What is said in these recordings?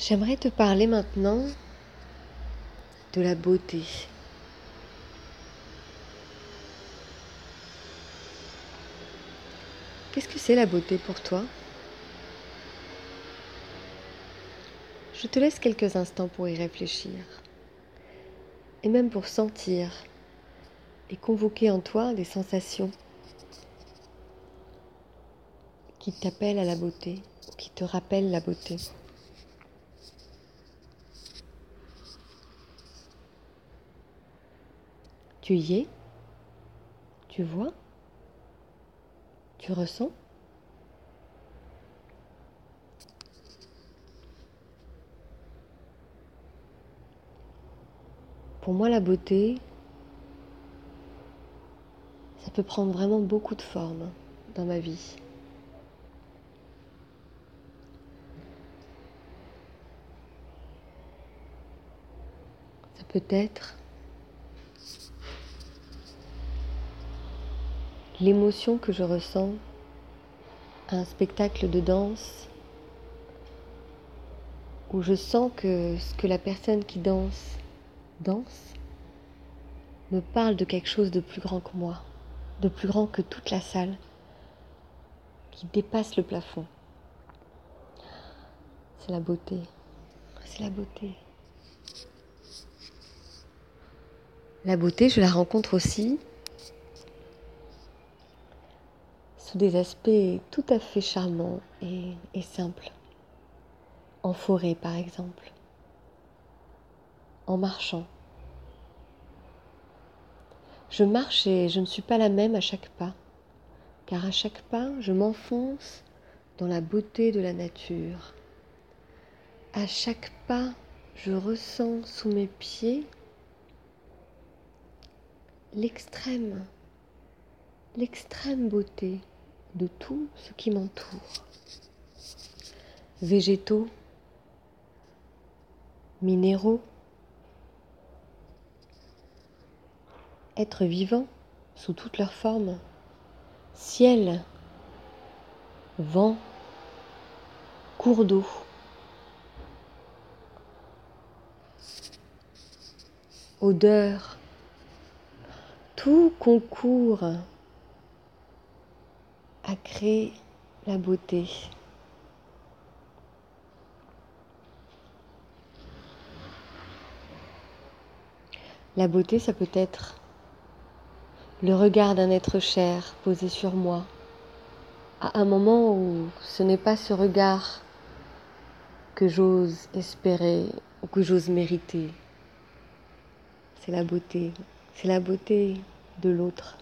J'aimerais te parler maintenant de la beauté. Qu'est-ce que c'est la beauté pour toi? Je te laisse quelques instants pour y réfléchir et même pour sentir et convoquer en toi des sensations qui t'appellent à la beauté ou qui te rappellent la beauté. Tu es Tu vois Tu ressens Pour moi, la beauté, ça peut prendre vraiment beaucoup de formes dans ma vie. Ça peut être l'émotion que je ressens à un spectacle de danse où je sens que ce que la personne qui danse danse me parle de quelque chose de plus grand que moi, de plus grand que toute la salle, qui dépasse le plafond. C'est la beauté, c'est la beauté. La beauté, je la rencontre aussi sous des aspects tout à fait charmants et, et simples. En forêt, par exemple. En marchant. Je marche et je ne suis pas la même à chaque pas, car à chaque pas, je m'enfonce dans la beauté de la nature. À chaque pas, je ressens sous mes pieds l'extrême, l'extrême beauté de tout ce qui m'entoure. Végétaux, minéraux, êtres vivants sous toutes leurs formes, ciel, vent, cours d'eau. Odeur, tout concourt à créer la beauté. La beauté, ça peut être le regard d'un être cher posé sur moi, à un moment où ce n'est pas ce regard que j'ose espérer ou que j'ose mériter. C'est la beauté, c'est la beauté de l'autre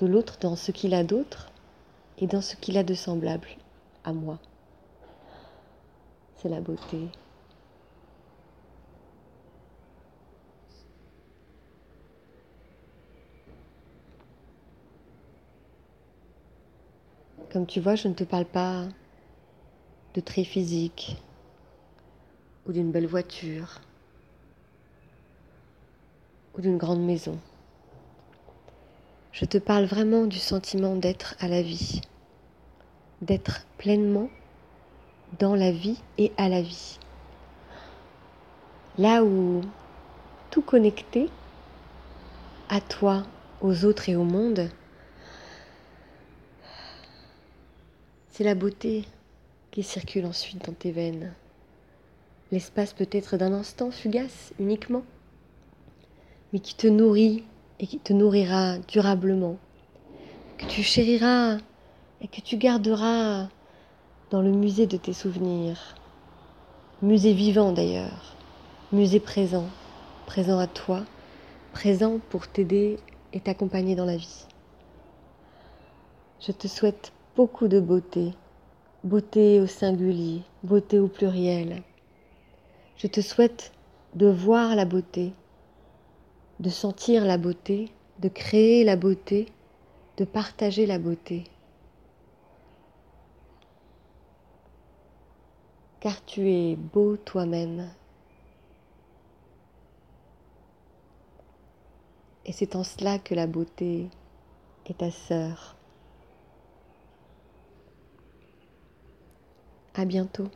de l'autre dans ce qu'il a d'autre et dans ce qu'il a de semblable à moi. C'est la beauté. Comme tu vois, je ne te parle pas de traits physiques ou d'une belle voiture ou d'une grande maison. Je te parle vraiment du sentiment d'être à la vie, d'être pleinement dans la vie et à la vie. Là où tout connecté à toi, aux autres et au monde, c'est la beauté qui circule ensuite dans tes veines. L'espace peut être d'un instant fugace uniquement, mais qui te nourrit et qui te nourrira durablement, que tu chériras et que tu garderas dans le musée de tes souvenirs. Musée vivant d'ailleurs, musée présent, présent à toi, présent pour t'aider et t'accompagner dans la vie. Je te souhaite beaucoup de beauté, beauté au singulier, beauté au pluriel. Je te souhaite de voir la beauté, de sentir la beauté, de créer la beauté, de partager la beauté. Car tu es beau toi-même. Et c'est en cela que la beauté est ta sœur. À bientôt.